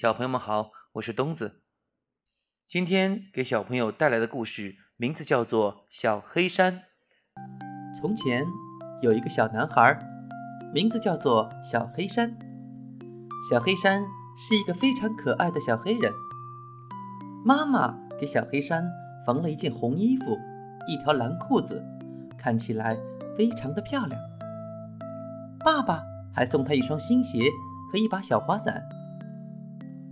小朋友们好，我是东子。今天给小朋友带来的故事名字叫做《小黑山》。从前有一个小男孩，名字叫做小黑山。小黑山是一个非常可爱的小黑人。妈妈给小黑山缝了一件红衣服，一条蓝裤子，看起来非常的漂亮。爸爸还送他一双新鞋和一把小花伞。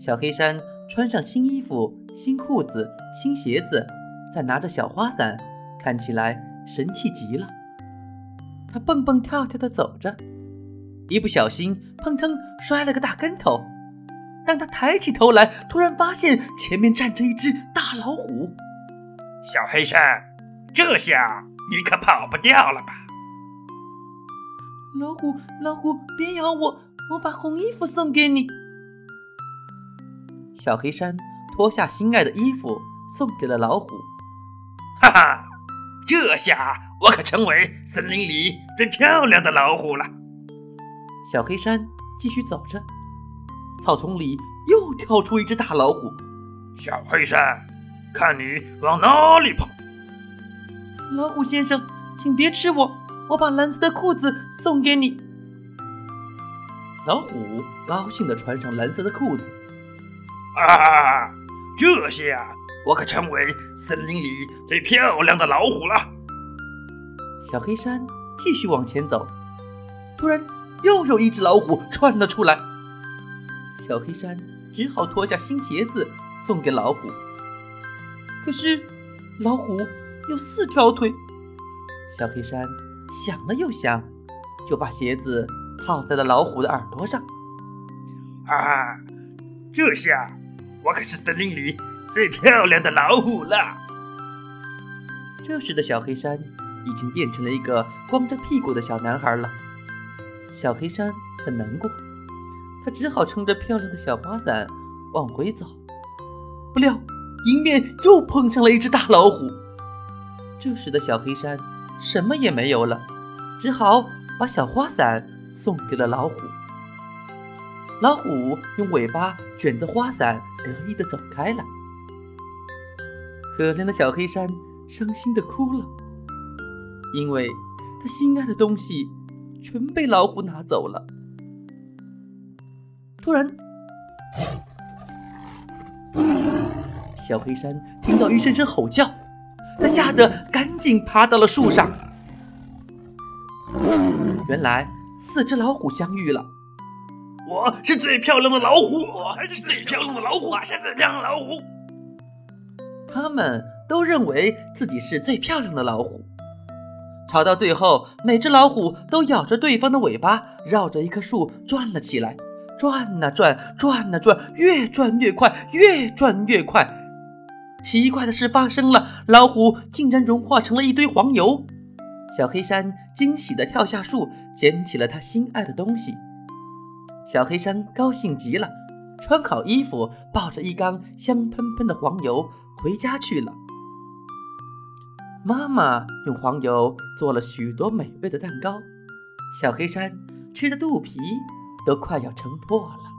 小黑山穿上新衣服、新裤子、新鞋子，再拿着小花伞，看起来神气极了。他蹦蹦跳跳地走着，一不小心砰腾摔了个大跟头。当他抬起头来，突然发现前面站着一只大老虎。小黑山，这下你可跑不掉了吧？老虎，老虎，别咬我！我把红衣服送给你。小黑山脱下心爱的衣服，送给了老虎。哈哈，这下我可成为森林里最漂亮的老虎了。小黑山继续走着。草丛里又跳出一只大老虎，小黑山，看你往哪里跑！老虎先生，请别吃我，我把蓝色的裤子送给你。老虎高兴地穿上蓝色的裤子。啊，这下我可成为森林里最漂亮的老虎了。小黑山继续往前走，突然又有一只老虎窜了出来。小黑山只好脱下新鞋子送给老虎。可是老虎有四条腿。小黑山想了又想，就把鞋子套在了老虎的耳朵上。啊，这下我可是森林里最漂亮的老虎了。这时的小黑山已经变成了一个光着屁股的小男孩了。小黑山很难过。他只好撑着漂亮的小花伞往回走，不料迎面又碰上了一只大老虎。这时的小黑山什么也没有了，只好把小花伞送给了老虎。老虎用尾巴卷着花伞，得意地走开了。可怜的小黑山伤心地哭了，因为他心爱的东西全被老虎拿走了。突然，小黑山听到一声声吼叫，他吓得赶紧爬到了树上。原来四只老虎相遇了。我是最漂亮的老虎，我还是最漂亮的老虎，我是最漂亮的老虎。他们都认为自己是最漂亮的老虎。吵到最后，每只老虎都咬着对方的尾巴，绕着一棵树转了起来。转呐转，转呐转，越转越快，越转越快。奇怪的事发生了，老虎竟然融化成了一堆黄油。小黑山惊喜地跳下树，捡起了他心爱的东西。小黑山高兴极了，穿好衣服，抱着一缸香喷喷的黄油回家去了。妈妈用黄油做了许多美味的蛋糕，小黑山吃的肚皮。都快要撑破了。